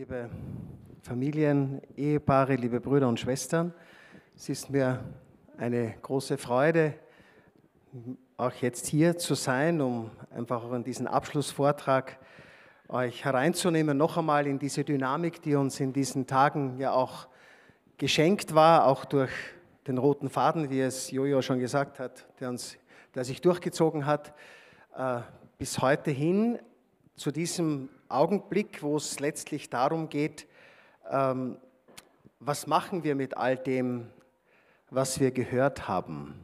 liebe Familien, Ehepaare, liebe Brüder und Schwestern. Es ist mir eine große Freude, auch jetzt hier zu sein, um einfach auch in diesen Abschlussvortrag euch hereinzunehmen, noch einmal in diese Dynamik, die uns in diesen Tagen ja auch geschenkt war, auch durch den roten Faden, wie es Jojo schon gesagt hat, der, uns, der sich durchgezogen hat, äh, bis heute hin zu diesem Augenblick, wo es letztlich darum geht, ähm, was machen wir mit all dem, was wir gehört haben.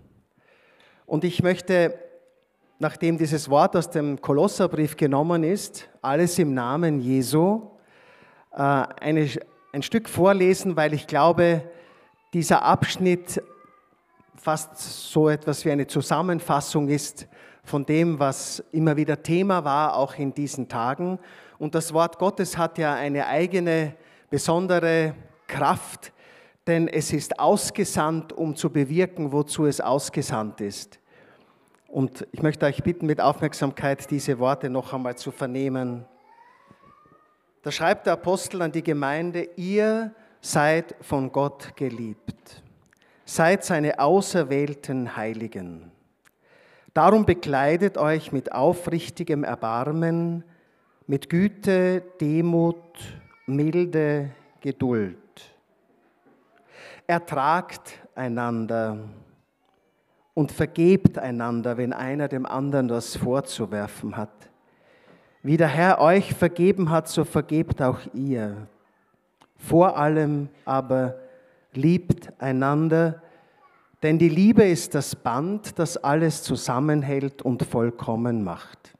Und ich möchte, nachdem dieses Wort aus dem Kolosserbrief genommen ist, alles im Namen Jesu, äh, eine, ein Stück vorlesen, weil ich glaube, dieser Abschnitt fast so etwas wie eine Zusammenfassung ist von dem, was immer wieder Thema war, auch in diesen Tagen. Und das Wort Gottes hat ja eine eigene besondere Kraft, denn es ist ausgesandt, um zu bewirken, wozu es ausgesandt ist. Und ich möchte euch bitten, mit Aufmerksamkeit diese Worte noch einmal zu vernehmen. Da schreibt der Apostel an die Gemeinde, ihr seid von Gott geliebt, seid seine auserwählten Heiligen. Darum bekleidet euch mit aufrichtigem Erbarmen, mit Güte, Demut, Milde, Geduld. Ertragt einander und vergebt einander, wenn einer dem anderen was vorzuwerfen hat. Wie der Herr euch vergeben hat, so vergebt auch ihr. Vor allem aber liebt einander, denn die Liebe ist das Band, das alles zusammenhält und vollkommen macht.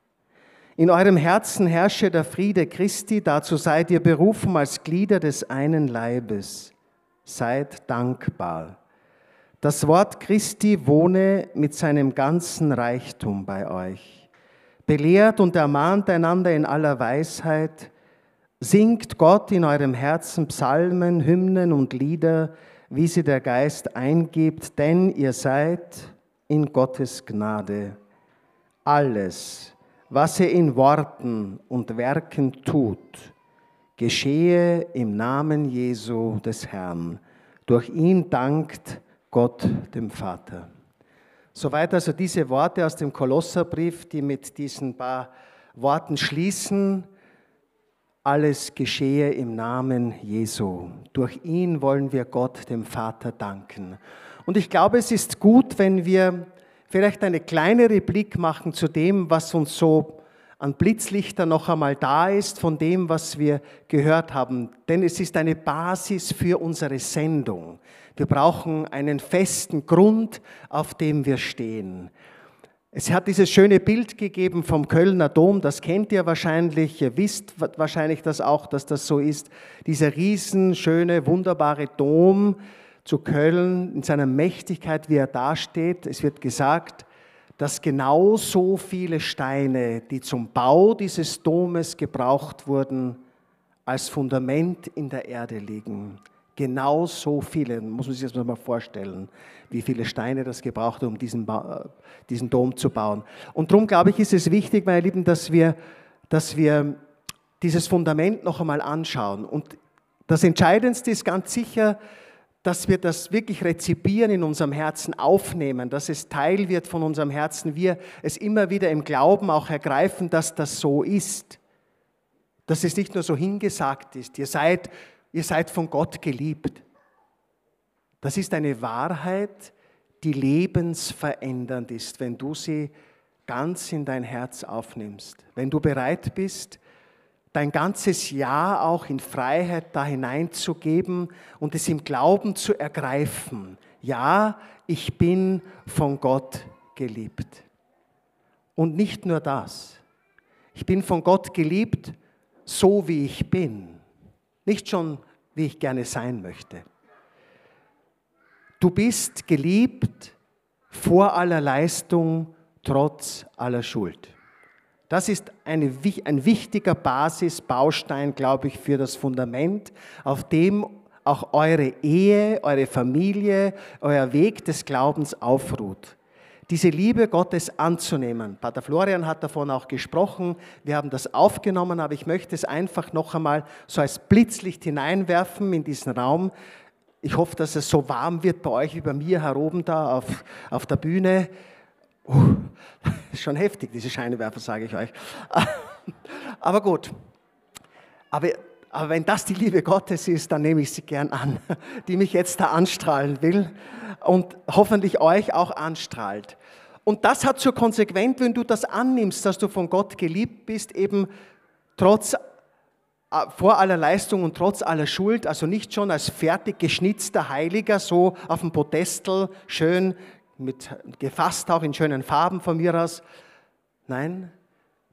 In eurem Herzen herrsche der Friede Christi, dazu seid ihr berufen als Glieder des einen Leibes. Seid dankbar. Das Wort Christi wohne mit seinem ganzen Reichtum bei euch. Belehrt und ermahnt einander in aller Weisheit, singt Gott in eurem Herzen Psalmen, Hymnen und Lieder, wie sie der Geist eingibt, denn ihr seid in Gottes Gnade. Alles, was ihr in Worten und Werken tut, geschehe im Namen Jesu des Herrn. Durch ihn dankt Gott dem Vater. Soweit also diese Worte aus dem Kolosserbrief, die mit diesen paar Worten schließen alles geschehe im Namen Jesu. Durch ihn wollen wir Gott, dem Vater, danken. Und ich glaube, es ist gut, wenn wir vielleicht eine kleinere Blick machen zu dem, was uns so an Blitzlichter noch einmal da ist, von dem, was wir gehört haben. Denn es ist eine Basis für unsere Sendung. Wir brauchen einen festen Grund, auf dem wir stehen. Es hat dieses schöne Bild gegeben vom Kölner Dom, das kennt ihr wahrscheinlich, ihr wisst wahrscheinlich das auch, dass das so ist. Dieser riesenschöne, wunderbare Dom zu Köln in seiner Mächtigkeit, wie er dasteht. Es wird gesagt, dass genau so viele Steine, die zum Bau dieses Domes gebraucht wurden, als Fundament in der Erde liegen. Genau so viele, muss man sich das mal vorstellen, wie viele Steine das gebraucht hat, um diesen, diesen Dom zu bauen. Und darum, glaube ich, ist es wichtig, meine Lieben, dass wir, dass wir dieses Fundament noch einmal anschauen. Und das Entscheidendste ist ganz sicher, dass wir das wirklich rezipieren in unserem Herzen, aufnehmen, dass es Teil wird von unserem Herzen, wir es immer wieder im Glauben auch ergreifen, dass das so ist. Dass es nicht nur so hingesagt ist, ihr seid ihr seid von Gott geliebt. Das ist eine Wahrheit, die lebensverändernd ist, wenn du sie ganz in dein Herz aufnimmst. Wenn du bereit bist, dein ganzes Ja auch in Freiheit da hineinzugeben und es im Glauben zu ergreifen. Ja, ich bin von Gott geliebt. Und nicht nur das. Ich bin von Gott geliebt, so wie ich bin. Nicht schon, wie ich gerne sein möchte. Du bist geliebt vor aller Leistung, trotz aller Schuld. Das ist eine, ein wichtiger Basisbaustein, glaube ich, für das Fundament, auf dem auch eure Ehe, eure Familie, euer Weg des Glaubens aufruht. diese Liebe Gottes anzunehmen. Pater Florian hat davon auch gesprochen, wir haben das aufgenommen, aber ich möchte es einfach noch einmal so als Blitzlicht hineinwerfen in diesen Raum. Ich hoffe, dass es so warm wird bei euch wie bei mir hier oben da auf, auf der Bühne. Uh, schon heftig, diese Scheinwerfer, sage ich euch. Aber gut. Aber, aber wenn das die Liebe Gottes ist, dann nehme ich sie gern an, die mich jetzt da anstrahlen will und hoffentlich euch auch anstrahlt. Und das hat zur Konsequenz, wenn du das annimmst, dass du von Gott geliebt bist, eben trotz äh, vor aller Leistung und trotz aller Schuld, also nicht schon als fertig geschnitzter Heiliger, so auf dem Podestel, schön mit gefasst auch in schönen Farben von mir aus. Nein,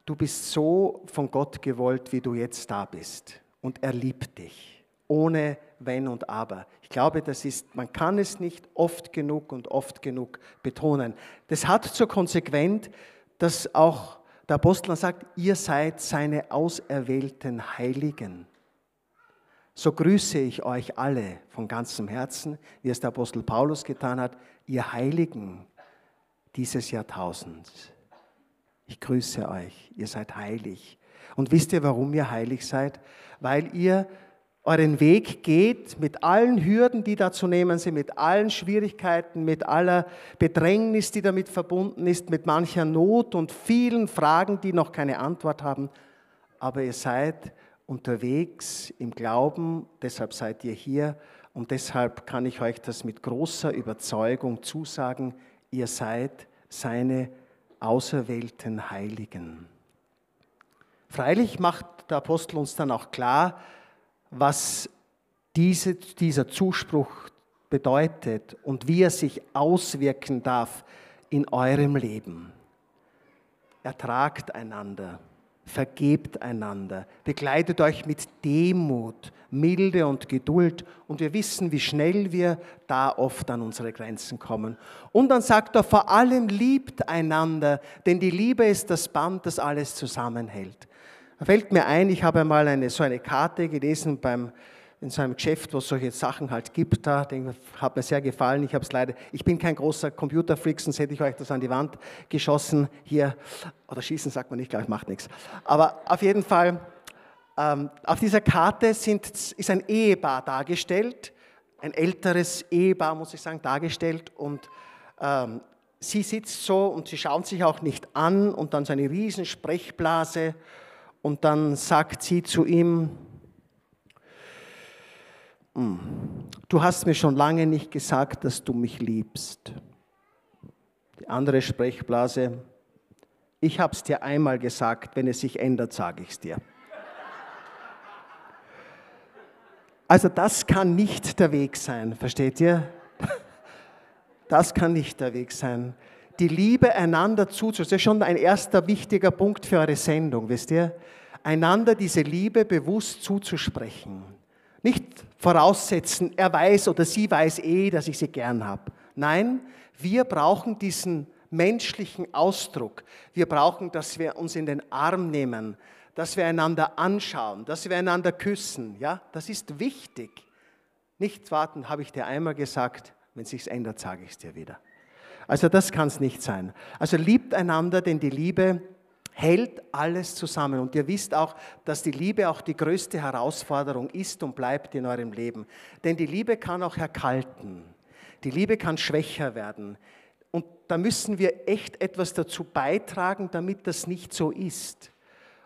du bist so von Gott gewollt, wie du jetzt da bist. Und er liebt dich, ohne Wenn und Aber. Ich glaube, das ist, man kann es nicht oft genug und oft genug betonen. Das hat zur Konsequenz, dass auch der Apostel sagt, ihr seid seine auserwählten Heiligen. So grüße ich euch alle von ganzem Herzen, wie es der Apostel Paulus getan hat, ihr Heiligen dieses Jahrtausends. Ich grüße euch, ihr seid heilig. Und wisst ihr, warum ihr heilig seid? Weil ihr euren Weg geht mit allen Hürden, die da zu nehmen sind, mit allen Schwierigkeiten, mit aller Bedrängnis, die damit verbunden ist, mit mancher Not und vielen Fragen, die noch keine Antwort haben. Aber ihr seid unterwegs im Glauben, deshalb seid ihr hier und deshalb kann ich euch das mit großer Überzeugung zusagen, ihr seid seine auserwählten Heiligen. Freilich macht der Apostel uns dann auch klar, was diese, dieser Zuspruch bedeutet und wie er sich auswirken darf in eurem Leben. Ertragt einander, vergebt einander, begleitet euch mit Demut, Milde und Geduld und wir wissen, wie schnell wir da oft an unsere Grenzen kommen. Und dann sagt er, vor allem liebt einander, denn die Liebe ist das Band, das alles zusammenhält. Da fällt mir ein, ich habe einmal eine, so eine Karte gelesen beim, in so einem Geschäft, wo es solche Sachen halt gibt, da hat mir sehr gefallen. Ich habe es leider, ich bin kein großer Computerfreak, sonst hätte ich euch das an die Wand geschossen hier. Oder schießen sagt man nicht, glaube ich, macht nichts. Aber auf jeden Fall, ähm, auf dieser Karte sind, ist ein Ehepaar dargestellt, ein älteres Ehepaar, muss ich sagen, dargestellt. Und ähm, sie sitzt so und sie schauen sich auch nicht an und dann so eine riesen Sprechblase. Und dann sagt sie zu ihm, hm, du hast mir schon lange nicht gesagt, dass du mich liebst. Die andere Sprechblase, ich habe es dir einmal gesagt, wenn es sich ändert, sage ich es dir. Also das kann nicht der Weg sein, versteht ihr? Das kann nicht der Weg sein. Die Liebe einander zuzusprechen, das ist schon ein erster wichtiger Punkt für eure Sendung, wisst ihr? Einander diese Liebe bewusst zuzusprechen. Nicht voraussetzen, er weiß oder sie weiß eh, dass ich sie gern habe. Nein, wir brauchen diesen menschlichen Ausdruck. Wir brauchen, dass wir uns in den Arm nehmen, dass wir einander anschauen, dass wir einander küssen. Ja, das ist wichtig. Nicht warten, habe ich dir einmal gesagt, wenn es sich ändert, sage ich es dir wieder. Also das kann es nicht sein. Also liebt einander, denn die Liebe hält alles zusammen. Und ihr wisst auch, dass die Liebe auch die größte Herausforderung ist und bleibt in eurem Leben. Denn die Liebe kann auch erkalten. Die Liebe kann schwächer werden. Und da müssen wir echt etwas dazu beitragen, damit das nicht so ist.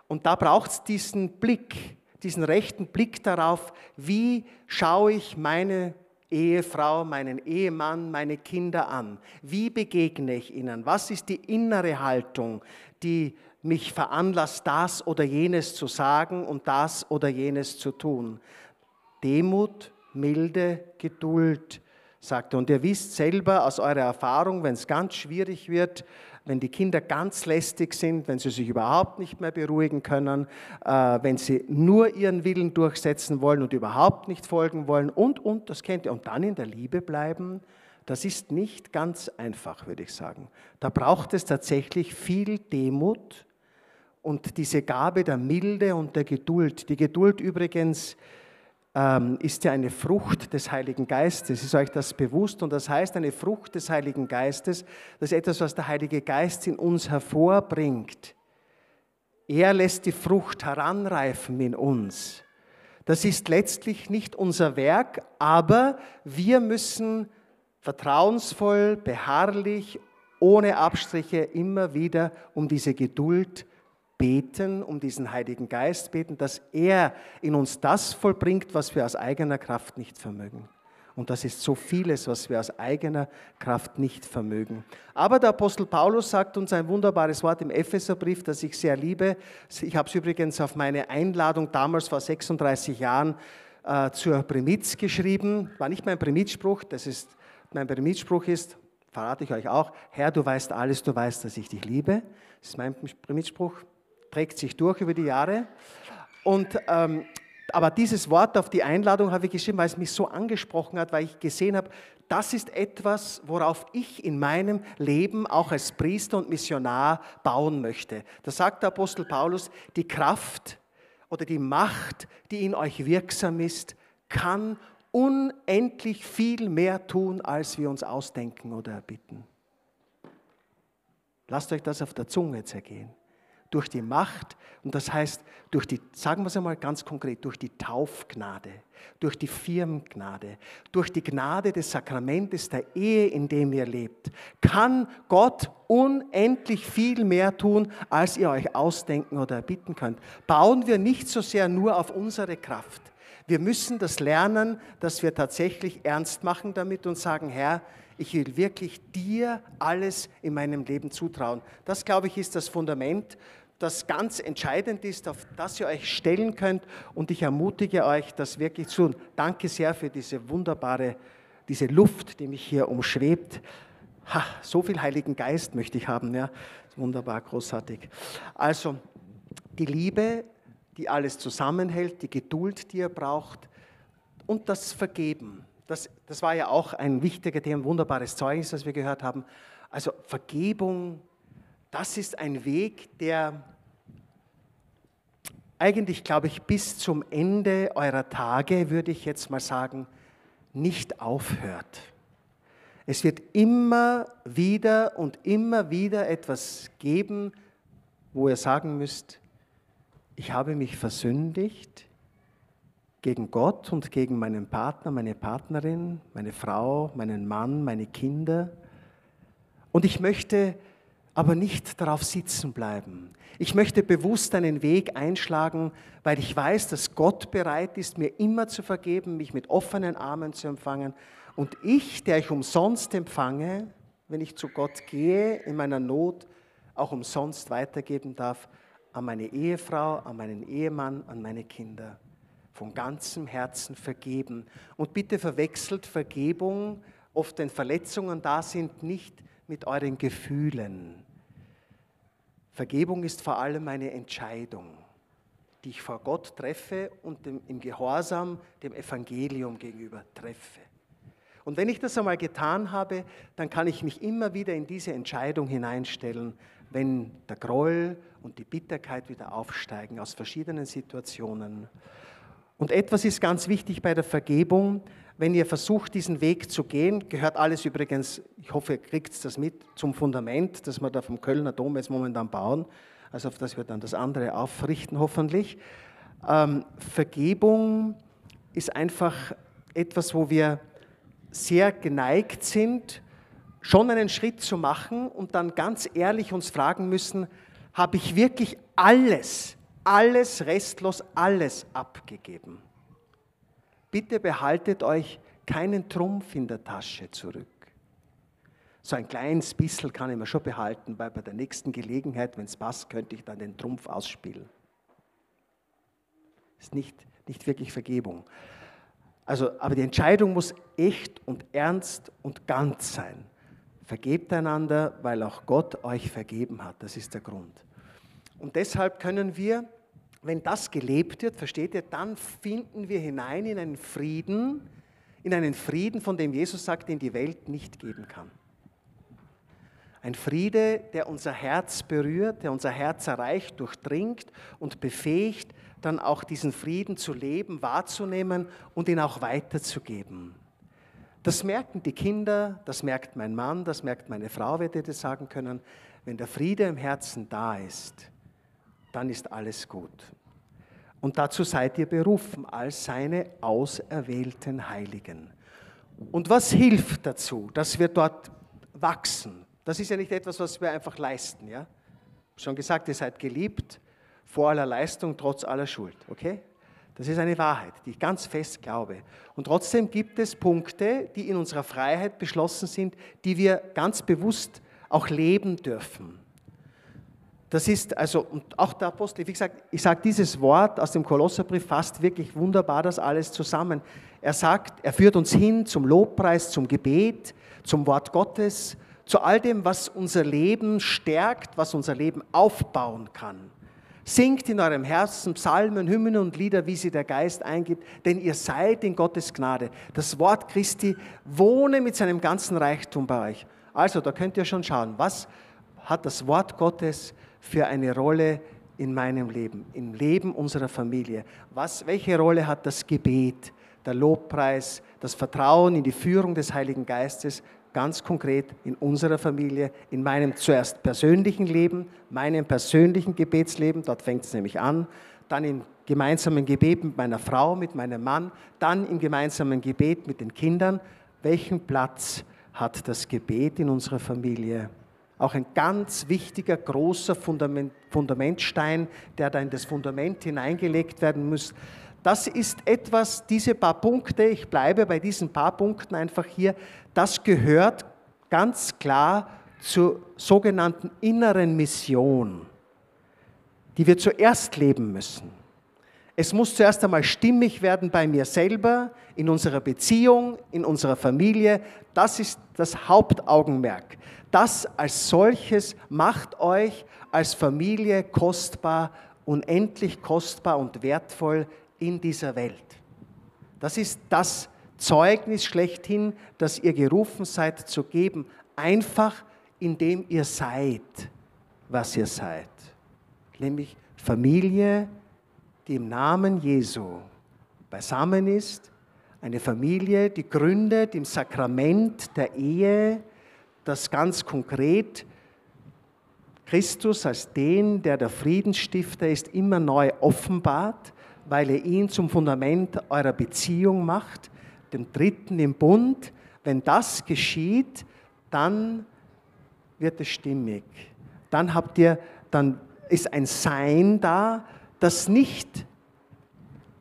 Und da braucht es diesen Blick, diesen rechten Blick darauf, wie schaue ich meine Ehefrau, meinen Ehemann, meine Kinder an? Wie begegne ich ihnen? Was ist die innere Haltung, die mich veranlasst, das oder jenes zu sagen und das oder jenes zu tun? Demut, Milde, Geduld, sagt er. Und ihr wisst selber aus eurer Erfahrung, wenn es ganz schwierig wird, wenn die Kinder ganz lästig sind, wenn sie sich überhaupt nicht mehr beruhigen können, äh, wenn sie nur ihren Willen durchsetzen wollen und überhaupt nicht folgen wollen und, und, das kennt ihr, und dann in der Liebe bleiben, das ist nicht ganz einfach, würde ich sagen. Da braucht es tatsächlich viel Demut und diese Gabe der Milde und der Geduld. Die Geduld übrigens ähm, ist ja eine Frucht des Heiligen Geistes. Ist euch das bewusst? Und das heißt, eine Frucht des Heiligen Geistes, das ist etwas, was der Heilige Geist in uns hervorbringt. Er lässt die Frucht heranreifen in uns. Das ist letztlich nicht unser Werk, aber wir müssen vertrauensvoll, beharrlich, ohne Abstriche immer wieder um diese Geduld beten, um diesen Heiligen Geist beten, dass er in uns das vollbringt, was wir aus eigener Kraft nicht vermögen. Und das ist so vieles, was wir aus eigener Kraft nicht vermögen. Aber der Apostel Paulus sagt uns ein wunderbares Wort im Epheserbrief, das ich sehr liebe. Ich habe es übrigens auf meine Einladung damals vor 36 Jahren äh, zur Primitz geschrieben. War nicht mein Primitspruch, das ist, mein Primitspruch ist, verrate ich euch auch, Herr, du weißt alles, du weißt, dass ich dich liebe. Das ist mein Primitspruch, trägt sich durch über die Jahre. Und ähm, aber dieses Wort auf die Einladung habe ich geschrieben, weil es mich so angesprochen hat, weil ich gesehen habe, das ist etwas, worauf ich in meinem Leben auch als Priester und Missionar bauen möchte. Da sagt der Apostel Paulus, die Kraft oder die Macht, die in euch wirksam ist, kann unendlich viel mehr tun, als wir uns ausdenken oder erbitten. Lasst euch das auf der Zunge zergehen durch die Macht, und das heißt, durch die, sagen wir es einmal ganz konkret, durch die Taufgnade, durch die Firmengnade, durch die Gnade des Sakramentes der Ehe, in dem ihr lebt, kann Gott unendlich viel mehr tun, als ihr euch ausdenken oder erbitten könnt. Bauen wir nicht so sehr nur auf unsere Kraft. Wir müssen das lernen, dass wir tatsächlich ernst machen damit und sagen, Herr, ich will wirklich dir alles in meinem Leben zutrauen. Das, glaube ich, ist das Fundament, das ganz entscheidend ist, auf das ihr euch stellen könnt. Und ich ermutige euch, das wirklich zu tun. Danke sehr für diese wunderbare, diese Luft, die mich hier umschwebt. Ha, so viel Heiligen Geist möchte ich haben. Ja, wunderbar, großartig. Also, die Liebe, die alles zusammenhält, die Geduld, die ihr braucht und das Vergeben. Das, das war ja auch ein wichtiger Thema, wunderbares Zeugnis, das wir gehört haben. Also Vergebung, das ist ein Weg, der eigentlich, glaube ich, bis zum Ende eurer Tage, würde ich jetzt mal sagen, nicht aufhört. Es wird immer wieder und immer wieder etwas geben, wo ihr sagen müsst, ich habe mich versündigt, gegen Gott und gegen meinen Partner, meine Partnerin, meine Frau, meinen Mann, meine Kinder. Und ich möchte aber nicht darauf sitzen bleiben. Ich möchte bewusst einen Weg einschlagen, weil ich weiß, dass Gott bereit ist, mir immer zu vergeben, mich mit offenen Armen zu empfangen. Und ich, der ich umsonst empfange, wenn ich zu Gott gehe, in meiner Not, auch umsonst weitergeben darf an meine Ehefrau, an meinen Ehemann, an meine Kinder von ganzem Herzen vergeben. Und bitte verwechselt Vergebung, oft wenn Verletzungen da sind, nicht mit euren Gefühlen. Vergebung ist vor allem eine Entscheidung, die ich vor Gott treffe und dem, im Gehorsam dem Evangelium gegenüber treffe. Und wenn ich das einmal getan habe, dann kann ich mich immer wieder in diese Entscheidung hineinstellen, wenn der Groll und die Bitterkeit wieder aufsteigen aus verschiedenen Situationen. Und etwas ist ganz wichtig bei der Vergebung. Wenn ihr versucht, diesen Weg zu gehen, gehört alles übrigens, ich hoffe, ihr kriegt das mit, zum Fundament, das wir da vom Kölner Dom jetzt momentan bauen, also auf das wir dann das andere aufrichten hoffentlich. Ähm, Vergebung ist einfach etwas, wo wir sehr geneigt sind, schon einen Schritt zu machen und dann ganz ehrlich uns fragen müssen, habe ich wirklich alles alles, restlos alles abgegeben. Bitte behaltet euch keinen Trumpf in der Tasche zurück. So ein kleines bisschen kann ich mir schon behalten, weil bei der nächsten Gelegenheit, wenn es passt, könnte ich dann den Trumpf ausspielen. Ist nicht, nicht wirklich Vergebung. Also, aber die Entscheidung muss echt und ernst und ganz sein. Vergebt einander, weil auch Gott euch vergeben hat. Das ist der Grund. Und deshalb können wir wenn das gelebt wird, versteht ihr, dann finden wir hinein in einen Frieden, in einen Frieden, von dem Jesus sagt, den die Welt nicht geben kann. Ein Friede, der unser Herz berührt, der unser Herz erreicht, durchdringt und befähigt, dann auch diesen Frieden zu leben, wahrzunehmen und ihn auch weiterzugeben. Das merken die Kinder, das merkt mein Mann, das merkt meine Frau, wird ihr sagen können. Wenn der Friede im Herzen da ist, dann ist alles gut. Und dazu seid ihr berufen als seine auserwählten Heiligen. Und was hilft dazu, dass wir dort wachsen? Das ist ja nicht etwas, was wir einfach leisten. Ja? Schon gesagt, ihr seid geliebt vor aller Leistung, trotz aller Schuld. Okay? Das ist eine Wahrheit, die ich ganz fest glaube. Und trotzdem gibt es Punkte, die in unserer Freiheit beschlossen sind, die wir ganz bewusst auch leben dürfen. Das ist also, und auch der Apostel, wie gesagt, ich sage dieses Wort aus dem Kolosserbrief fasst wirklich wunderbar das alles zusammen. Er sagt, er führt uns hin zum Lobpreis, zum Gebet, zum Wort Gottes, zu all dem, was unser Leben stärkt, was unser Leben aufbauen kann. Singt in eurem Herzen Psalmen, Hymnen und Lieder, wie sie der Geist eingibt, denn ihr seid in Gottes Gnade. Das Wort Christi wohne mit seinem ganzen Reichtum bei euch. Also, da könnt ihr schon schauen, was hat das Wort Gottes für eine Rolle in meinem Leben, im Leben unserer Familie? Was, welche Rolle hat das Gebet, der Lobpreis, das Vertrauen in die Führung des Heiligen Geistes ganz konkret in unserer Familie, in meinem zuerst persönlichen Leben, meinem persönlichen Gebetsleben, dort fängt es nämlich an, dann im gemeinsamen Gebet mit meiner Frau, mit meinem Mann, dann im gemeinsamen Gebet mit den Kindern. Welchen Platz hat das Gebet in unserer Familie? Auch ein ganz wichtiger, großer Fundament, Fundamentstein, der da in das Fundament hineingelegt werden muss. Das ist etwas, diese paar Punkte, ich bleibe bei diesen paar Punkten einfach hier, das gehört ganz klar zur sogenannten inneren Mission, die wir zuerst leben müssen. Es muss zuerst einmal stimmig werden bei mir selber, in unserer Beziehung, in unserer Familie. Das ist das Hauptaugenmerk. Das als solches macht euch als Familie kostbar, unendlich kostbar und wertvoll in dieser Welt. Das ist das Zeugnis schlechthin, das ihr gerufen seid zu geben, einfach indem ihr seid, was ihr seid. Nämlich Familie, die im Namen Jesu beisammen ist, eine Familie, die gründet im Sakrament der Ehe, das ganz konkret Christus als den, der der Friedensstifter ist, immer neu offenbart, weil er ihn zum Fundament eurer Beziehung macht, dem Dritten im Bund. Wenn das geschieht, dann wird es stimmig. Dann habt ihr, dann ist ein Sein da, das nicht,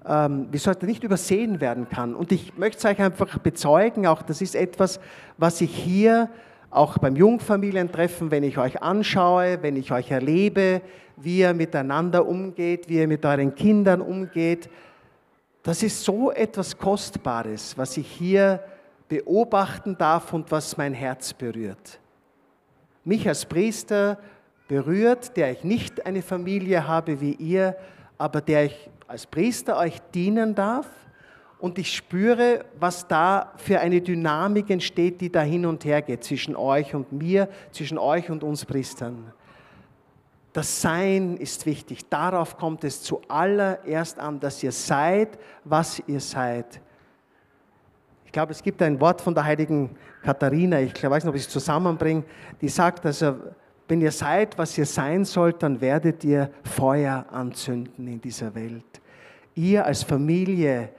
ähm, wie sollte nicht übersehen werden kann. Und ich möchte es euch einfach bezeugen, auch das ist etwas, was ich hier auch beim Jungfamilientreffen, wenn ich euch anschaue, wenn ich euch erlebe, wie ihr miteinander umgeht, wie ihr mit euren Kindern umgeht, das ist so etwas Kostbares, was ich hier beobachten darf und was mein Herz berührt. Mich als Priester berührt, der ich nicht eine Familie habe wie ihr, aber der ich als Priester euch dienen darf. Und ich spüre, was da für eine Dynamik entsteht, die da hin und her geht zwischen euch und mir, zwischen euch und uns Priestern. Das Sein ist wichtig. Darauf kommt es zuallererst an, dass ihr seid, was ihr seid. Ich glaube, es gibt ein Wort von der heiligen Katharina, ich weiß nicht, ob ich es zusammenbringe, die sagt, also wenn ihr seid, was ihr sein sollt, dann werdet ihr Feuer anzünden in dieser Welt. Ihr als Familie,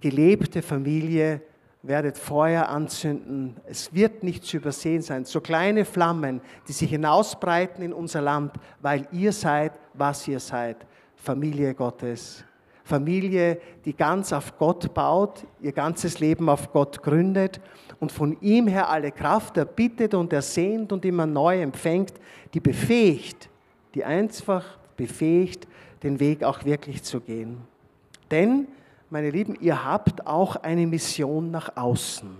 gelebte Familie, werdet Feuer anzünden. Es wird nicht zu übersehen sein. So kleine Flammen, die sich hinausbreiten in unser Land, weil ihr seid, was ihr seid. Familie Gottes. Familie, die ganz auf Gott baut, ihr ganzes Leben auf Gott gründet und von ihm her alle Kraft erbittet und ersehnt und immer neu empfängt, die befähigt, die einfach befähigt, den Weg auch wirklich zu gehen. Denn, meine Lieben, ihr habt auch eine Mission nach außen.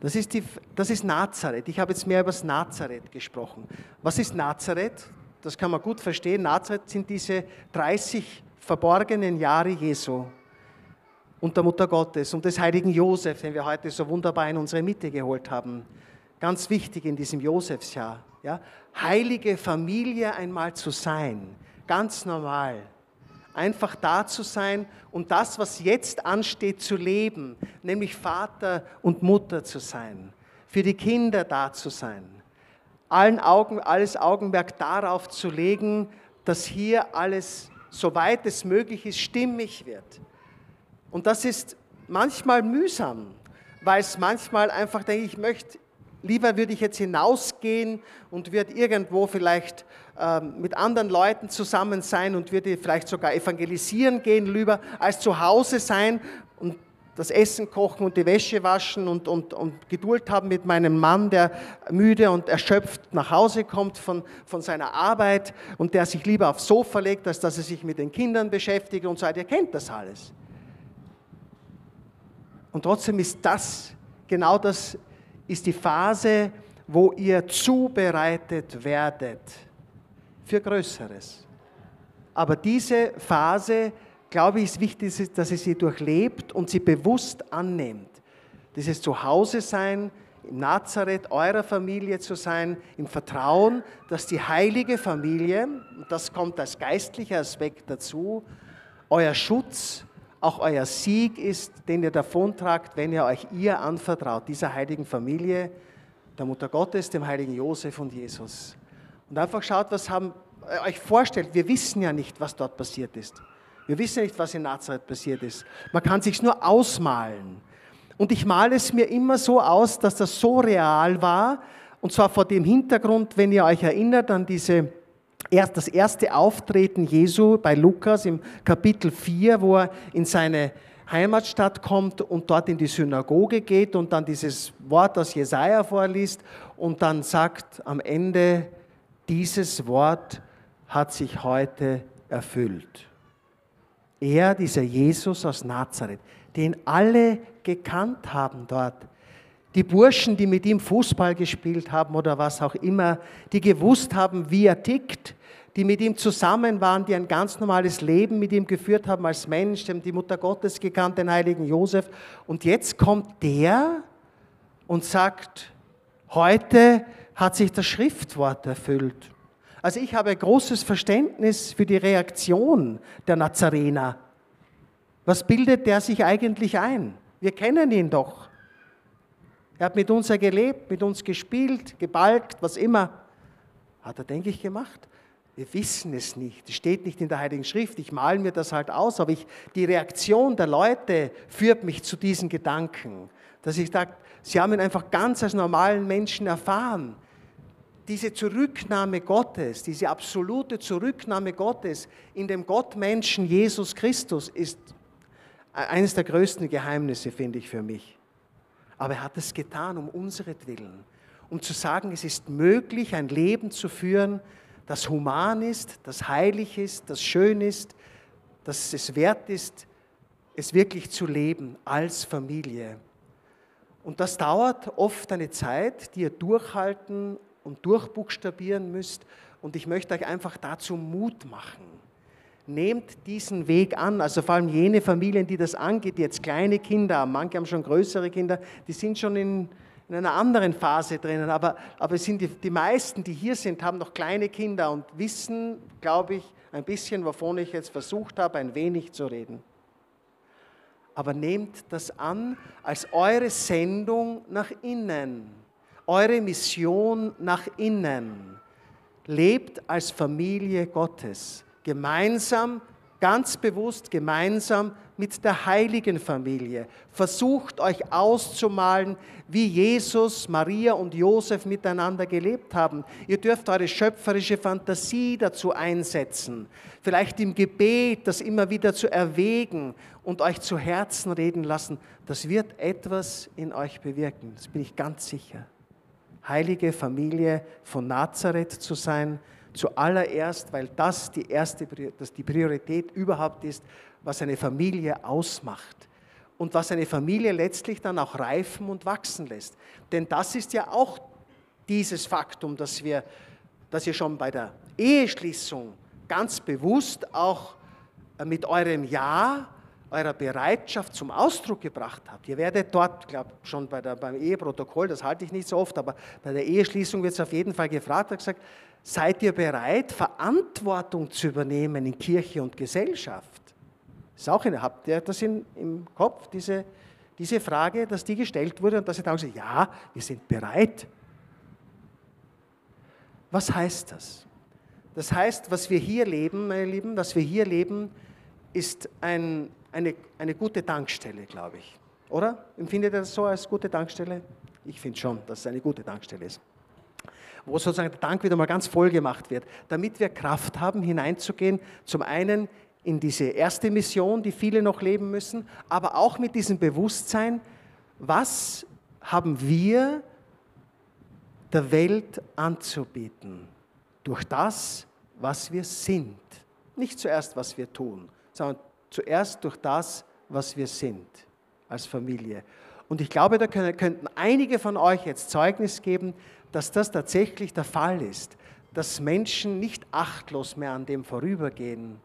Das ist, die, das ist Nazareth. Ich habe jetzt mehr über das Nazareth gesprochen. Was ist Nazareth? Das kann man gut verstehen. Nazareth sind diese 30 verborgenen Jahre Jesu und der Mutter Gottes und des heiligen Josef, den wir heute so wunderbar in unsere Mitte geholt haben. Ganz wichtig in diesem Josefsjahr. Ja? Heilige Familie einmal zu sein, ganz normal. einfach da zu sein und das, was jetzt ansteht, zu leben, nämlich Vater und Mutter zu sein, für die Kinder da zu sein, allen Augen, alles Augenmerk darauf zu legen, dass hier alles, soweit es möglich ist, stimmig wird. Und das ist manchmal mühsam, weil es manchmal einfach denke, ich möchte, lieber würde ich jetzt hinausgehen und würde irgendwo vielleicht ähm, mit anderen Leuten zusammen sein und würde vielleicht sogar evangelisieren gehen, lieber als zu Hause sein und das Essen kochen und die Wäsche waschen und, und, und Geduld haben mit meinem Mann, der müde und erschöpft nach Hause kommt von, von seiner Arbeit und der sich lieber aufs Sofa legt, als dass er sich mit den Kindern beschäftigt und so weiter. Ihr kennt das alles. Und trotzdem ist das, genau das ist die Phase, wo ihr zubereitet werdet für Größeres. Aber diese Phase, glaube ich, ist wichtig, dass ihr sie durchlebt und sie bewusst annimmt. Dieses Zuhause sein, im Nazareth eurer Familie zu sein, im Vertrauen, dass die heilige Familie, und das kommt als geistlicher Aspekt dazu, euer Schutz, auch euer Sieg ist, den ihr davontragt, wenn ihr euch ihr anvertraut, dieser heiligen Familie, der Mutter Gottes, dem heiligen Josef und Jesus. Und einfach schaut, was haben, äh, euch vorstellt, wir wissen ja nicht, was dort passiert ist. Wir wissen nicht, was in Nazareth passiert ist. Man kann sich nur ausmalen. Und ich male es mir immer so aus, dass das so real war, und zwar vor dem Hintergrund, wenn ihr euch erinnert an diese erst das erste Auftreten Jesu bei Lukas im Kapitel 4, wo er in seine Heimatstadt kommt und dort in die Synagoge geht und dann dieses Wort aus Jesaja vorliest und dann sagt am Ende, dieses Wort hat sich heute erfüllt. Er, dieser Jesus aus Nazareth, den alle gekannt haben dort, die Burschen, die mit ihm Fußball gespielt haben oder was auch immer, die gewusst haben, wie er tickt, die mit ihm zusammen waren, die ein ganz normales Leben mit ihm geführt haben als Mensch, die Mutter Gottes gekannt, den heiligen Josef. Und jetzt kommt der und sagt, heute hat sich das Schriftwort erfüllt. Also ich habe großes Verständnis für die Reaktion der Nazarener. Was bildet der sich eigentlich ein? Wir kennen ihn doch. Er hat mit uns ja gelebt, mit uns gespielt, gebalgt, was immer. Hat er, denke ich, gemacht. Wir wissen es nicht. Es steht nicht in der Heiligen Schrift. Ich male mir das halt aus. Aber ich, die Reaktion der Leute führt mich zu diesen Gedanken. Dass ich sage, sie haben ihn einfach ganz als normalen Menschen erfahren. Diese Zurücknahme Gottes, diese absolute Zurücknahme Gottes in dem Gottmenschen Jesus Christus ist eines der größten Geheimnisse, finde ich, für mich. Aber er hat es getan um unseretwillen, um zu sagen, es ist möglich, ein Leben zu führen, das human ist, das heilig ist, das schön ist, dass es wert ist, es wirklich zu leben als Familie. Und das dauert oft eine Zeit, die ihr durchhalten und durchbuchstabieren müsst. Und ich möchte euch einfach dazu Mut machen. Nehmt diesen Weg an, also vor allem jene Familien, die das angeht, die jetzt kleine Kinder haben, manche haben schon größere Kinder, die sind schon in, in einer anderen Phase drinnen, aber, aber sind die, die meisten, die hier sind, haben noch kleine Kinder und wissen, glaube ich, ein bisschen, wovon ich jetzt versucht habe, ein wenig zu reden. Aber nehmt das an als eure Sendung nach innen, eure Mission nach innen. Lebt als Familie Gottes gemeinsam, ganz bewusst gemeinsam mit der heiligen Familie. Versucht euch auszumalen, wie Jesus, Maria und Josef miteinander gelebt haben. Ihr dürft eure schöpferische Fantasie dazu einsetzen, vielleicht im Gebet das immer wieder zu erwägen und euch zu Herzen reden lassen. Das wird etwas in euch bewirken, das bin ich ganz sicher. Heilige Familie von Nazareth zu sein, Zuallererst, weil das die erste dass die Priorität überhaupt ist, was eine Familie ausmacht und was eine Familie letztlich dann auch reifen und wachsen lässt. Denn das ist ja auch dieses Faktum, dass wir, dass ihr schon bei der Eheschließung ganz bewusst auch mit eurem Ja eurer Bereitschaft zum Ausdruck gebracht habt. Ihr werdet dort, ich glaube schon bei der, beim Eheprotokoll, das halte ich nicht so oft, aber bei der Eheschließung wird es auf jeden Fall gefragt, hat gesagt, seid ihr bereit, Verantwortung zu übernehmen in Kirche und Gesellschaft? ist auch eine, habt ihr das in, im Kopf, diese, diese Frage, dass die gestellt wurde und dass ihr dann gesagt ja, wir sind bereit. Was heißt das? Das heißt, was wir hier leben, meine Lieben, was wir hier leben, ist ein, eine, eine gute Tankstelle, glaube ich. Oder? Empfindet ihr das so als gute Tankstelle? Ich finde schon, dass es eine gute Tankstelle ist. Wo sozusagen der Tank wieder mal ganz voll gemacht wird, damit wir Kraft haben, hineinzugehen, zum einen in diese erste Mission, die viele noch leben müssen, aber auch mit diesem Bewusstsein, was haben wir der Welt anzubieten durch das, was wir sind. Nicht zuerst, was wir tun, sondern zuerst durch das, was wir sind als Familie. Und ich glaube, da könnten einige von euch jetzt Zeugnis geben, dass das tatsächlich der Fall ist, dass Menschen nicht achtlos mehr an dem vorübergehen,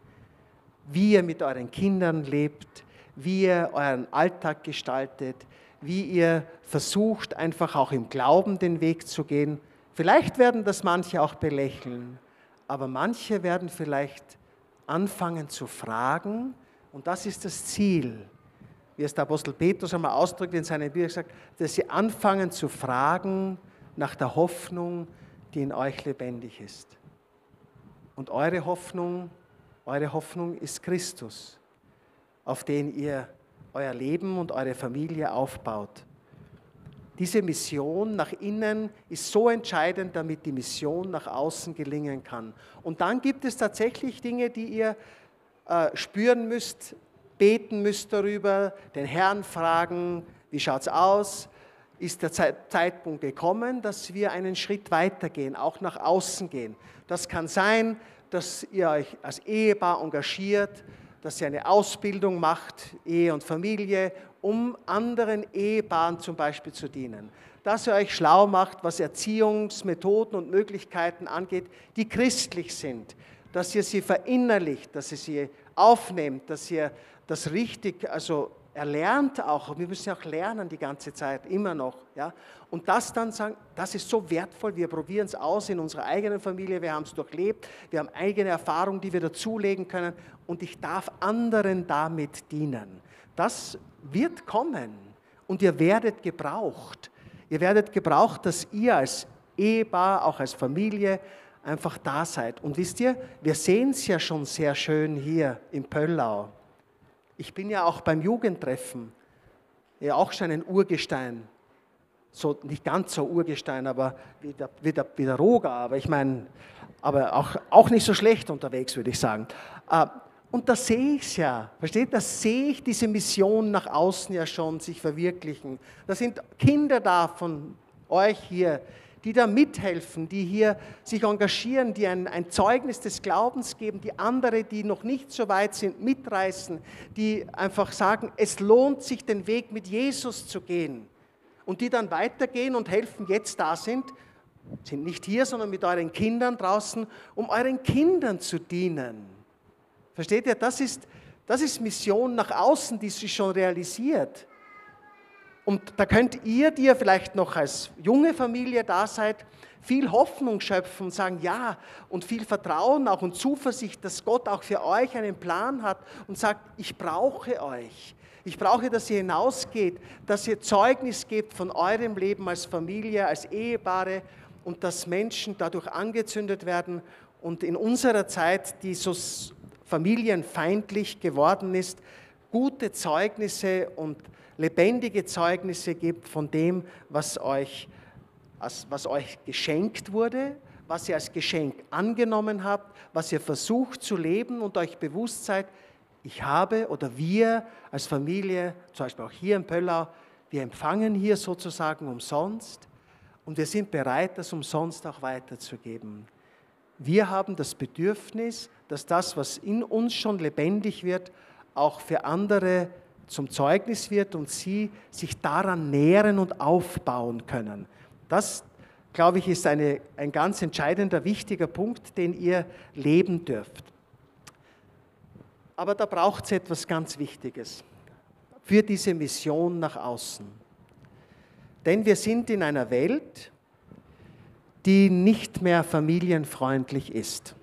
wie ihr mit euren Kindern lebt, wie ihr euren Alltag gestaltet, wie ihr versucht, einfach auch im Glauben den Weg zu gehen. Vielleicht werden das manche auch belächeln, aber manche werden vielleicht anfangen zu fragen, und das ist das Ziel, wie es der Apostel Petrus einmal ausdrückt in seinem Büchern gesagt, dass sie anfangen zu fragen nach der Hoffnung, die in euch lebendig ist. Und eure Hoffnung eure Hoffnung ist Christus, auf den ihr euer Leben und eure Familie aufbaut. Diese Mission nach innen ist so entscheidend, damit die Mission nach außen gelingen kann. Und dann gibt es tatsächlich Dinge, die ihr äh, spüren müsst, beten müsst darüber, den Herrn fragen, wie schaut es aus? Ist der Zeitpunkt gekommen, dass wir einen Schritt weitergehen, auch nach außen gehen? Das kann sein, dass ihr euch als Ehepaar engagiert, dass ihr eine Ausbildung macht, Ehe und Familie, um anderen Ehepaaren zum Beispiel zu dienen. Dass ihr euch schlau macht, was Erziehungsmethoden und Möglichkeiten angeht, die christlich sind. Dass ihr sie verinnerlicht, dass ihr sie aufnehmt, dass ihr das richtig, also er lernt auch, wir müssen auch lernen die ganze Zeit, immer noch. Ja? Und das dann sagen, das ist so wertvoll, wir probieren es aus in unserer eigenen Familie, wir haben es durchlebt, wir haben eigene Erfahrungen, die wir dazulegen können und ich darf anderen damit dienen. Das wird kommen und ihr werdet gebraucht. Ihr werdet gebraucht, dass ihr als Ehepaar, auch als Familie einfach da seid. Und wisst ihr, wir sehen es ja schon sehr schön hier in Pöllau. Ich bin ja auch beim Jugendtreffen, ja auch schon ein Urgestein. So, nicht ganz so Urgestein, aber wie der, wie der, wie der Roger, aber ich meine, aber auch, auch nicht so schlecht unterwegs, würde ich sagen. Äh, und da sehe ich es ja, versteht? Da sehe ich diese Mission nach außen ja schon sich verwirklichen. Da sind Kinder da von euch hier, die da mithelfen, die hier sich engagieren, die ein, ein, Zeugnis des Glaubens geben, die andere, die noch nicht so weit sind, mitreißen, die einfach sagen, es lohnt sich, den Weg mit Jesus zu gehen. Und die dann weitergehen und helfen, jetzt da sind, sind nicht hier, sondern mit euren Kindern draußen, um euren Kindern zu dienen. Versteht ihr? Das ist, das ist Mission nach außen, die sich schon realisiert. Und da könnt ihr, die ihr vielleicht noch als junge Familie da seid, viel Hoffnung schöpfen und sagen, ja, und viel Vertrauen auch und Zuversicht, dass Gott auch für euch einen Plan hat und sagt, ich brauche euch. Ich brauche, dass ihr hinausgeht, dass ihr Zeugnis gebt von eurem Leben als Familie, als Ehepaare und dass Menschen dadurch angezündet werden und in unserer Zeit, die so familienfeindlich geworden ist, gute Zeugnisse und lebendige Zeugnisse gibt von dem, was euch, was euch geschenkt wurde, was ihr als Geschenk angenommen habt, was ihr versucht zu leben und euch bewusst seid, ich habe oder wir als Familie, zum Beispiel auch hier in Pöllau, wir empfangen hier sozusagen umsonst und wir sind bereit, das umsonst auch weiterzugeben. Wir haben das Bedürfnis, dass das, was in uns schon lebendig wird, auch für andere zum Zeugnis wird und sie sich daran nähren und aufbauen können. Das, glaube ich, ist eine, ein ganz entscheidender, wichtiger Punkt, den ihr leben dürft. Aber da braucht es etwas ganz Wichtiges für diese Mission nach außen. Denn wir sind in einer Welt, die nicht mehr familienfreundlich ist.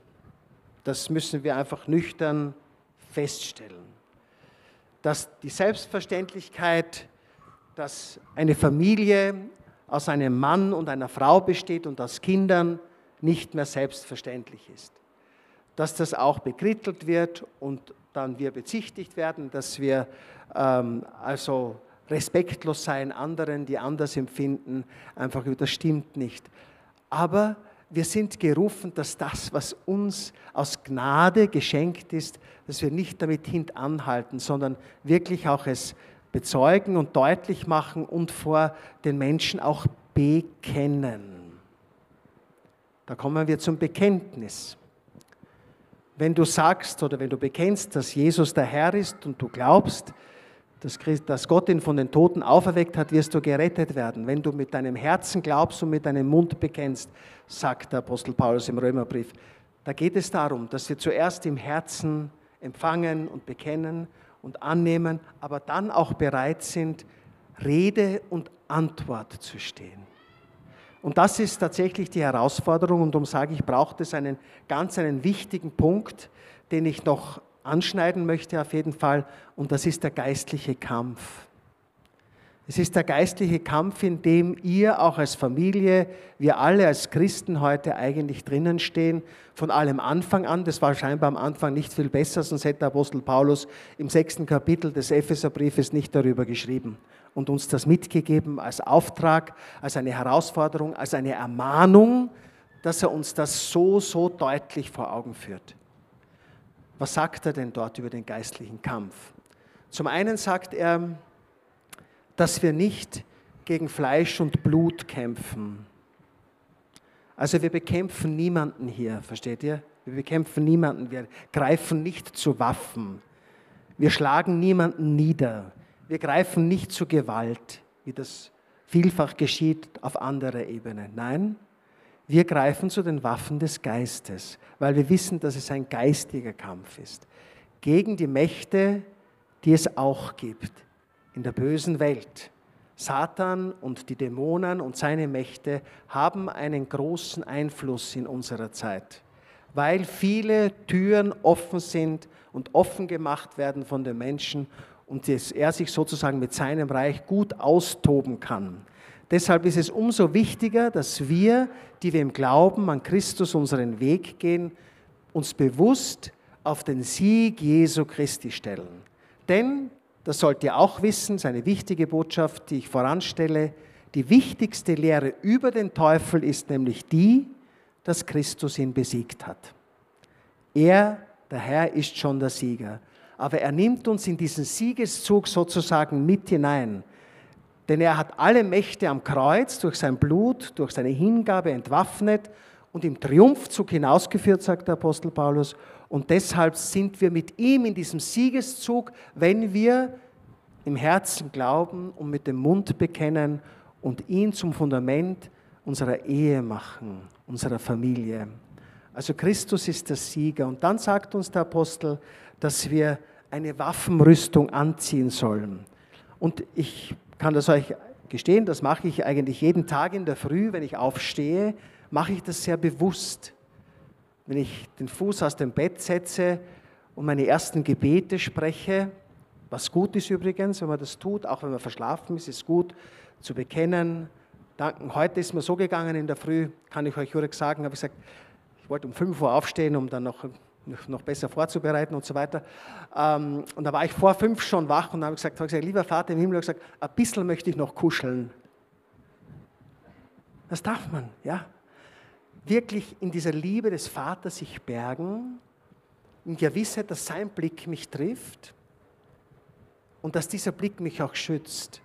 Das müssen wir einfach nüchtern feststellen. Dass die Selbstverständlichkeit, dass eine Familie aus einem Mann und einer Frau besteht und aus Kindern, nicht mehr selbstverständlich ist. Dass das auch bekrittelt wird und dann wir bezichtigt werden, dass wir ähm, also respektlos sein anderen, die anders empfinden, einfach das stimmt nicht. Aber wir sind gerufen, dass das, was uns aus Gnade geschenkt ist, dass wir nicht damit hintanhalten, sondern wirklich auch es bezeugen und deutlich machen und vor den Menschen auch bekennen. Da kommen wir zum Bekenntnis. Wenn du sagst oder wenn du bekennst, dass Jesus der Herr ist und du glaubst, dass Gott ihn von den Toten auferweckt hat, wirst du gerettet werden. Wenn du mit deinem Herzen glaubst und mit deinem Mund bekennst, sagt der Apostel Paulus im Römerbrief. Da geht es darum, dass wir zuerst im Herzen empfangen und bekennen und annehmen, aber dann auch bereit sind, Rede und Antwort zu stehen. Und das ist tatsächlich die Herausforderung und darum sage ich, braucht es einen ganz einen wichtigen Punkt, den ich noch anschneiden möchte auf jeden Fall, und das ist der geistliche Kampf. Es ist der geistliche Kampf, in dem ihr auch als Familie, wir alle als Christen heute eigentlich drinnen stehen, von allem Anfang an. Das war scheinbar am Anfang nicht viel besser, sonst hätte Apostel Paulus im sechsten Kapitel des Epheserbriefes nicht darüber geschrieben und uns das mitgegeben als Auftrag, als eine Herausforderung, als eine Ermahnung, dass er uns das so, so deutlich vor Augen führt. Was sagt er denn dort über den geistlichen Kampf? Zum einen sagt er, dass wir nicht gegen Fleisch und Blut kämpfen. Also wir bekämpfen niemanden hier, versteht ihr? Wir bekämpfen niemanden, wir greifen nicht zu Waffen. Wir schlagen niemanden nieder. Wir greifen nicht zu Gewalt, wie das vielfach geschieht auf anderer Ebene. Nein, wir greifen zu den Waffen des Geistes, weil wir wissen, dass es ein geistiger Kampf ist. Gegen die Mächte, die es auch gibt in der bösen Welt. Satan und die Dämonen und seine Mächte haben einen großen Einfluss in unserer Zeit, weil viele Türen offen sind und offen gemacht werden von den Menschen und er sich sozusagen mit seinem Reich gut austoben kann. Deshalb ist es umso wichtiger, dass wir, die wir im Glauben an Christus unseren Weg gehen, uns bewusst auf den Sieg Jesu Christi stellen. Denn, das sollt ihr auch wissen, ist eine wichtige Botschaft, die ich voranstelle, die wichtigste Lehre über den Teufel ist nämlich die, dass Christus ihn besiegt hat. Er, der Herr, ist schon der Sieger. Aber er nimmt uns in diesen Siegeszug sozusagen mit hinein. Denn er hat alle Mächte am Kreuz durch sein Blut, durch seine Hingabe entwaffnet und im Triumphzug hinausgeführt, sagt der Apostel Paulus. Und deshalb sind wir mit ihm in diesem Siegeszug, wenn wir im Herzen glauben und mit dem Mund bekennen und ihn zum Fundament unserer Ehe machen, unserer Familie. Also Christus ist der Sieger. Und dann sagt uns der Apostel, dass wir eine Waffenrüstung anziehen sollen. Und ich kann das euch gestehen, das mache ich eigentlich jeden Tag in der Früh, wenn ich aufstehe, mache ich das sehr bewusst. Wenn ich den Fuß aus dem Bett setze und meine ersten Gebete spreche, was gut ist übrigens, wenn man das tut, auch wenn man verschlafen ist, ist gut zu bekennen. Danken. Heute ist mir so gegangen in der Früh, kann ich euch ruhig sagen, habe ich gesagt, ich wollte um 5 Uhr aufstehen, um dann noch noch besser vorzubereiten und so weiter. Ähm, und da war ich vor fünf schon wach und habe gesagt, habe gesagt, lieber Vater im Himmel, gesagt, ein bisschen möchte ich noch kuscheln. Das darf man, ja. Wirklich in dieser Liebe des Vaters sich bergen, in Gewissheit, dass sein Blick mich trifft und dass dieser Blick mich auch schützt.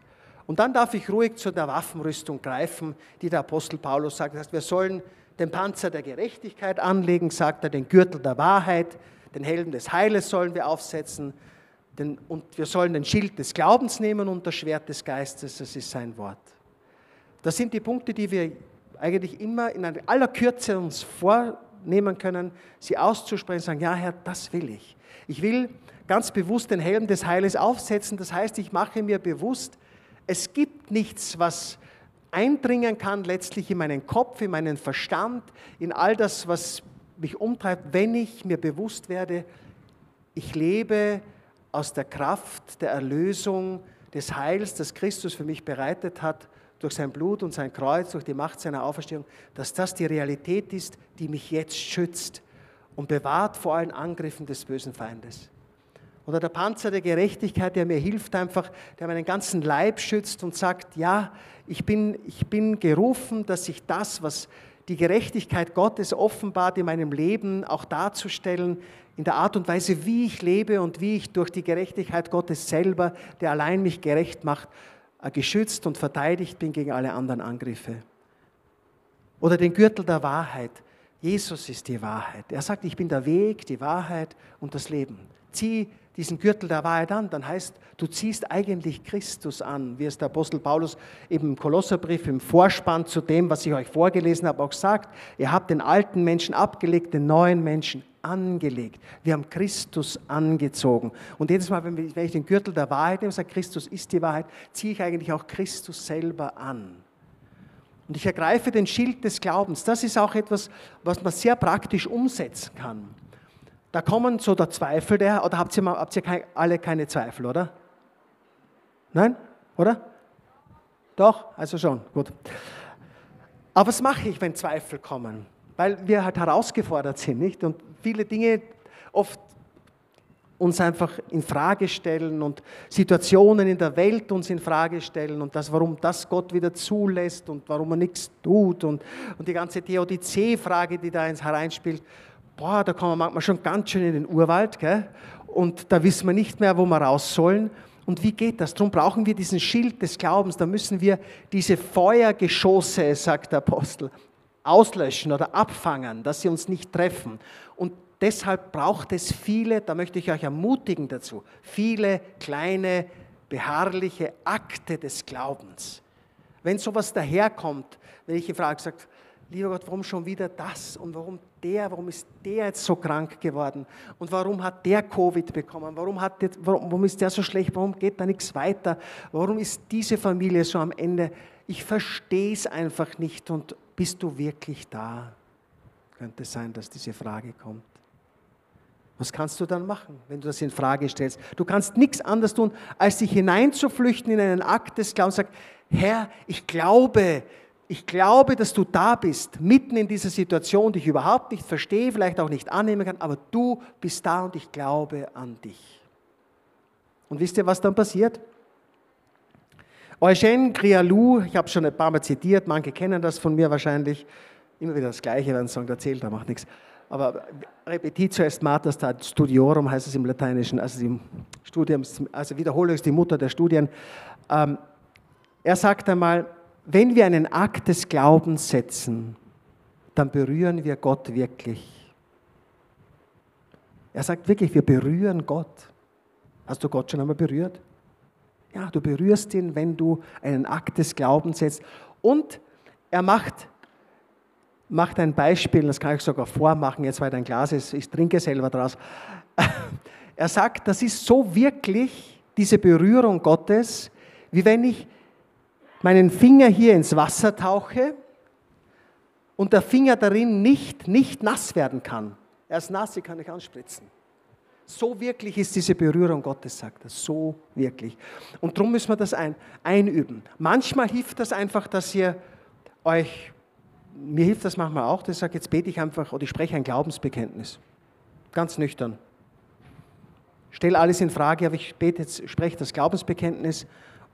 Und dann darf ich ruhig zu der Waffenrüstung greifen, die der Apostel Paulus sagt. Das heißt, wir sollen den Panzer der Gerechtigkeit anlegen, sagt er, den Gürtel der Wahrheit, den Helm des Heiles sollen wir aufsetzen den, und wir sollen den Schild des Glaubens nehmen und das Schwert des Geistes, das ist sein Wort. Das sind die Punkte, die wir eigentlich immer in aller Kürze uns vornehmen können, sie auszusprechen, sagen, ja Herr, das will ich. Ich will ganz bewusst den Helm des Heiles aufsetzen. Das heißt, ich mache mir bewusst, es gibt nichts, was eindringen kann letztlich in meinen Kopf, in meinen Verstand, in all das, was mich umtreibt, wenn ich mir bewusst werde, ich lebe aus der Kraft der Erlösung, des Heils, das Christus für mich bereitet hat, durch sein Blut und sein Kreuz, durch die Macht seiner Auferstehung, dass das die Realität ist, die mich jetzt schützt und bewahrt vor allen Angriffen des bösen Feindes. Oder der Panzer der Gerechtigkeit, der mir hilft einfach, der meinen ganzen Leib schützt und sagt, ja, ich bin, ich bin gerufen, dass ich das, was die Gerechtigkeit Gottes offenbart in meinem Leben, auch darzustellen, in der Art und Weise, wie ich lebe und wie ich durch die Gerechtigkeit Gottes selber, der allein mich gerecht macht, äh, geschützt und verteidigt bin gegen alle anderen Angriffe. Oder den Gürtel der Wahrheit. Jesus ist die Wahrheit. Er sagt, ich bin der Weg, die Wahrheit und das Leben. Zieh diesen Gürtel der Wahrheit an, dann heißt, du ziehst eigentlich Christus an, wie es der Apostel Paulus eben im Kolosserbrief im Vorspann zu dem, was ich euch vorgelesen habe, auch sagt. Ihr habt den alten Menschen abgelegt, den neuen Menschen angelegt. Wir haben Christus angezogen. Und jedes Mal, wenn ich den Gürtel der Wahrheit nehme und sage, Christus ist die Wahrheit, ziehe ich eigentlich auch Christus selber an. Und ich ergreife den Schild des Glaubens. Das ist auch etwas, was man sehr praktisch umsetzen kann. Da kommen so der Zweifel, der, oder habt ihr, mal, habt ihr alle keine Zweifel, oder? Nein? Oder? Doch? Also schon, gut. Aber was mache ich, wenn Zweifel kommen? Weil wir halt herausgefordert sind, nicht? Und viele Dinge oft uns einfach in Frage stellen und Situationen in der Welt uns in Frage stellen und das, warum das Gott wieder zulässt und warum er nichts tut und, und die ganze Theodizee-Frage, die da ins hereinspielt boah, da kommen wir manchmal schon ganz schön in den Urwald, gell? und da wissen wir nicht mehr, wo wir raus sollen. Und wie geht das? Darum brauchen wir diesen Schild des Glaubens. Da müssen wir diese Feuergeschosse, sagt der Apostel, auslöschen oder abfangen, dass sie uns nicht treffen. Und deshalb braucht es viele, da möchte ich euch ermutigen dazu, viele kleine, beharrliche Akte des Glaubens. Wenn sowas daherkommt, wenn ich ihn frage, sagt, lieber Gott, warum schon wieder das und warum der, warum ist der jetzt so krank geworden und warum hat der Covid bekommen, warum, hat der, warum, warum ist der so schlecht, warum geht da nichts weiter, warum ist diese Familie so am Ende, ich verstehe es einfach nicht und bist du wirklich da? Könnte sein, dass diese Frage kommt. Was kannst du dann machen, wenn du das in Frage stellst? Du kannst nichts anderes tun, als dich hineinzuflüchten in einen Akt des Glaubens. Sag, Herr, ich glaube, ich glaube, dass du da bist, mitten in dieser Situation, die ich überhaupt nicht verstehe, vielleicht auch nicht annehmen kann, aber du bist da und ich glaube an dich. Und wisst ihr, was dann passiert? Eugène Grialou, ich habe schon ein paar Mal zitiert, manche kennen das von mir wahrscheinlich, immer wieder das Gleiche, wenn sie sagen, erzählt, da macht nichts. Aber Repetitio est mater stat studiorum heißt es im Lateinischen, also, im Studium, also Wiederholung ist die Mutter der Studien. Ähm, er sagt einmal, wenn wir einen Akt des Glaubens setzen, dann berühren wir Gott wirklich. Er sagt wirklich, wir berühren Gott. Hast du Gott schon einmal berührt? Ja, du berührst ihn, wenn du einen Akt des Glaubens setzt. Und er macht, macht ein Beispiel, das kann ich sogar vormachen, jetzt weil dein Glas ist, ich trinke selber draus. Er sagt, das ist so wirklich, diese Berührung Gottes, wie wenn ich meinen Finger hier ins Wasser tauche und der Finger darin nicht, nicht nass werden kann. Er ist nass, ich kann nicht anspritzen. So wirklich ist diese Berührung Gottes, sagt er. So wirklich. Und darum müssen wir das ein, einüben. Manchmal hilft das einfach, dass ihr euch, mir hilft das manchmal auch, dass ich sage, jetzt bete ich einfach oder ich spreche ein Glaubensbekenntnis. Ganz nüchtern. Stell alles in Frage, aber ich bete jetzt, spreche das Glaubensbekenntnis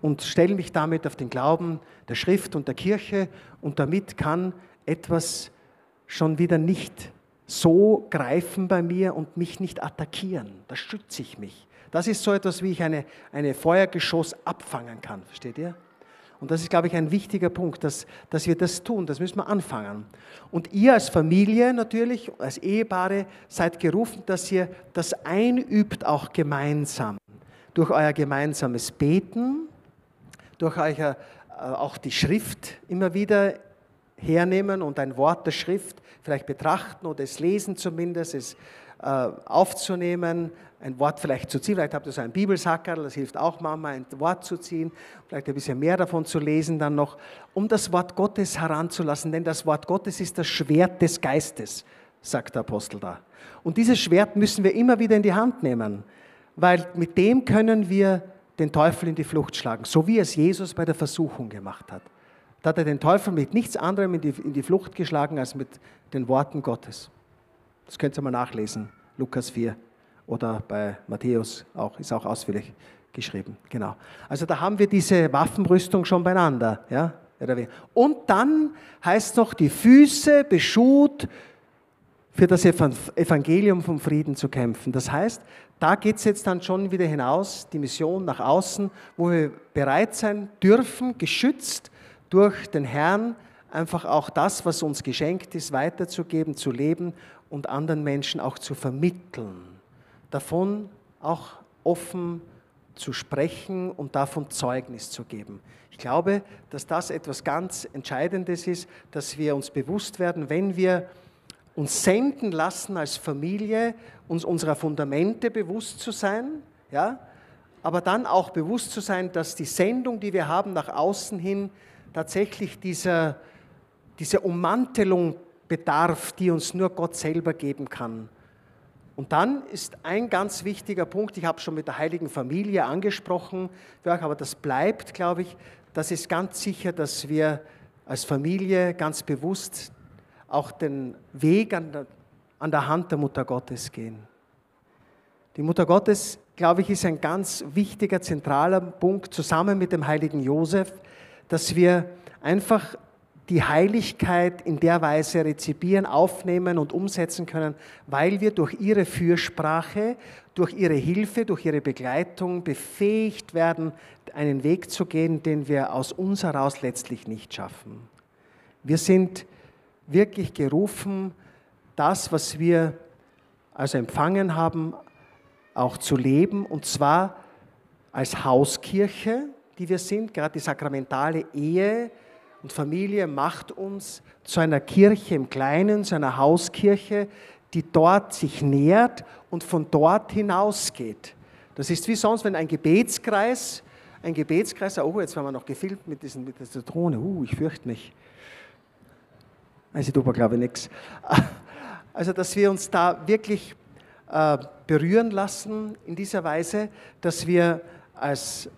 und stelle mich damit auf den Glauben der Schrift und der Kirche und damit kann etwas schon wieder nicht so greifen bei mir und mich nicht attackieren. Da schütze ich mich. Das ist so etwas, wie ich eine, eine Feuergeschoss abfangen kann. Versteht ihr? Und das ist, glaube ich, ein wichtiger Punkt, dass, dass wir das tun. Das müssen wir anfangen. Und ihr als Familie natürlich, als Ehepaare, seid gerufen, dass ihr das einübt, auch gemeinsam. Durch euer gemeinsames Beten, durch euch äh, auch die Schrift immer wieder hernehmen und ein Wort der Schrift vielleicht betrachten oder es lesen zumindest, es äh, aufzunehmen, ein Wort vielleicht zu ziehen. Vielleicht habt ihr so einen Bibelsackerl, das hilft auch manchmal, ein Wort zu ziehen, vielleicht ein bisschen mehr davon zu lesen dann noch, um das Wort Gottes heranzulassen, denn das Wort Gottes ist das Schwert des Geistes, sagt der Apostel da. Und dieses Schwert müssen wir immer wieder in die Hand nehmen, weil mit dem können wir den Teufel in die Flucht schlagen, so wie es Jesus bei der Versuchung gemacht hat. Da hat er den Teufel mit nichts anderem in die, in die Flucht geschlagen als mit den Worten Gottes. Das könnt ihr mal nachlesen, Lukas 4 oder bei Matthäus auch, ist auch ausführlich geschrieben. Genau. Also da haben wir diese Waffenrüstung schon beieinander. Ja? Und dann heißt noch, die Füße beschut für das Evangelium vom Frieden zu kämpfen. Das heißt, da geht es jetzt dann schon wieder hinaus, die Mission nach außen, wo wir bereit sein dürfen, geschützt durch den Herrn, einfach auch das, was uns geschenkt ist, weiterzugeben, zu leben und anderen Menschen auch zu vermitteln davon auch offen zu sprechen und davon Zeugnis zu geben. Ich glaube, dass das etwas ganz Entscheidendes ist, dass wir uns bewusst werden, wenn wir uns senden lassen als Familie, uns unserer Fundamente bewusst zu sein, ja, aber dann auch bewusst zu sein, dass die Sendung, die wir haben nach außen hin, tatsächlich dieser, dieser Ummantelung bedarf, die uns nur Gott selber geben kann. Und dann ist ein ganz wichtiger Punkt, ich habe schon mit der heiligen Familie angesprochen, aber das bleibt, glaube ich, das ist ganz sicher, dass wir als Familie ganz bewusst auch den Weg an der, an der Hand der Mutter Gottes gehen. Die Mutter Gottes, glaube ich, ist ein ganz wichtiger, zentraler Punkt zusammen mit dem heiligen Josef, dass wir einfach die Heiligkeit in der Weise rezipieren, aufnehmen und umsetzen können, weil wir durch ihre Fürsprache, durch ihre Hilfe, durch ihre Begleitung befähigt werden, einen Weg zu gehen, den wir aus uns heraus letztlich nicht schaffen. Wir sind wirklich gerufen, das, was wir also empfangen haben, auch zu leben, und zwar als Hauskirche, die wir sind, gerade die sakramentale Ehe, und Familie macht uns zu einer Kirche im Kleinen, zu einer Hauskirche, die dort sich nährt und von dort hinausgeht. Das ist wie sonst, wenn ein Gebetskreis, ein Gebetskreis, oh, jetzt werden wir noch gefilmt mit, diesen, mit dieser Drohne, uh, ich fürchte mich. Also, tut glaube ich, nichts. Also, dass wir uns da wirklich äh, berühren lassen in dieser Weise, dass wir als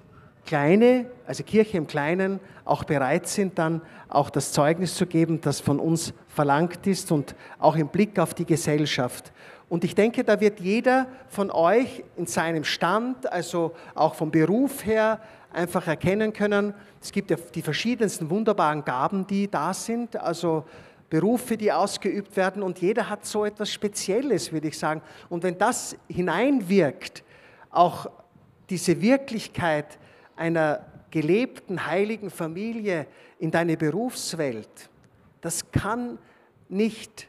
Kleine, also Kirche im Kleinen, auch bereit sind, dann auch das Zeugnis zu geben, das von uns verlangt ist und auch im Blick auf die Gesellschaft. Und ich denke, da wird jeder von euch in seinem Stand, also auch vom Beruf her, einfach erkennen können, es gibt ja die verschiedensten wunderbaren Gaben, die da sind, also Berufe, die ausgeübt werden und jeder hat so etwas Spezielles, würde ich sagen. Und wenn das hineinwirkt, auch diese Wirklichkeit, einer gelebten heiligen Familie in deine Berufswelt, das kann nicht,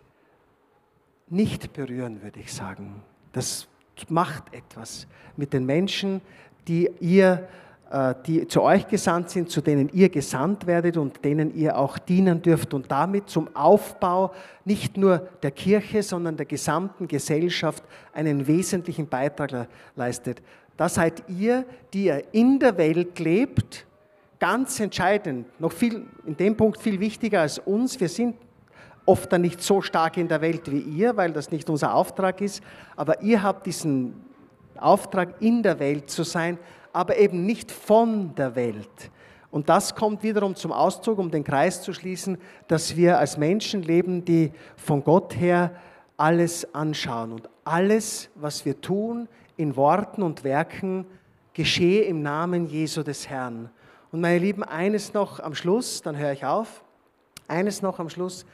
nicht berühren, würde ich sagen. Das macht etwas mit den Menschen, die ihr die zu euch gesandt sind, zu denen ihr gesandt werdet und denen ihr auch dienen dürft und damit zum Aufbau nicht nur der Kirche, sondern der gesamten Gesellschaft einen wesentlichen Beitrag leistet. Da seid ihr, die ihr in der Welt lebt, ganz entscheidend, noch viel, in dem Punkt viel wichtiger als uns. Wir sind oft dann nicht so stark in der Welt wie ihr, weil das nicht unser Auftrag ist, aber ihr habt diesen Auftrag, in der Welt zu sein, aber eben nicht von der Welt. Und das kommt wiederum zum Ausdruck, um den Kreis zu schließen, dass wir als Menschen leben, die von Gott her alles anschauen. Und alles, was wir tun, in Worten und Werken geschehe im Namen Jesu des Herrn. Und meine Lieben, eines noch am Schluss, dann höre ich auf. Eines noch am Schluss,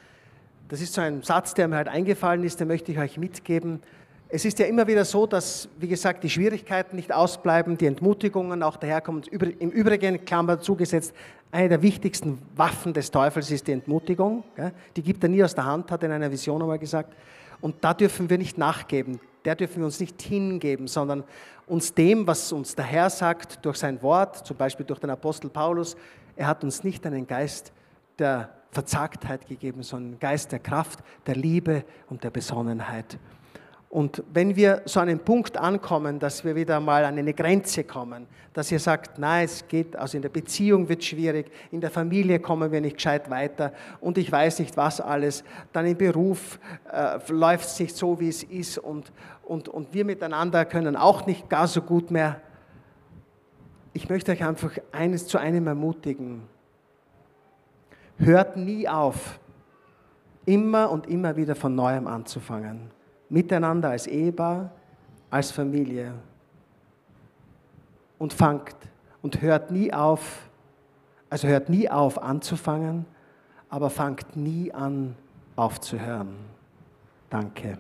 das ist so ein Satz, der mir halt eingefallen ist, den möchte ich euch mitgeben. Es ist ja immer wieder so, dass, wie gesagt, die Schwierigkeiten nicht ausbleiben, die Entmutigungen auch daherkommen. Im Übrigen, Klammer zugesetzt, eine der wichtigsten Waffen des Teufels ist die Entmutigung. Die gibt er nie aus der Hand, hat er in einer Vision einmal gesagt. Und da dürfen wir nicht nachgeben der dürfen wir uns nicht hingeben, sondern uns dem, was uns der Herr sagt durch sein Wort, zum Beispiel durch den Apostel Paulus, er hat uns nicht einen Geist der Verzagtheit gegeben, sondern einen Geist der Kraft, der Liebe und der Besonnenheit. Und wenn wir so an einen Punkt ankommen, dass wir wieder mal an eine Grenze kommen, dass ihr sagt, nein, es geht, also in der Beziehung wird schwierig, in der Familie kommen wir nicht gescheit weiter und ich weiß nicht was alles, dann im Beruf äh, läuft es nicht so, wie es ist und, und, und wir miteinander können auch nicht gar so gut mehr. Ich möchte euch einfach eines zu einem ermutigen. Hört nie auf, immer und immer wieder von neuem anzufangen miteinander als Ehepaar, als Familie. Und fangt und hört nie auf, also hört nie auf anzufangen, aber fangt nie an aufzuhören. Danke.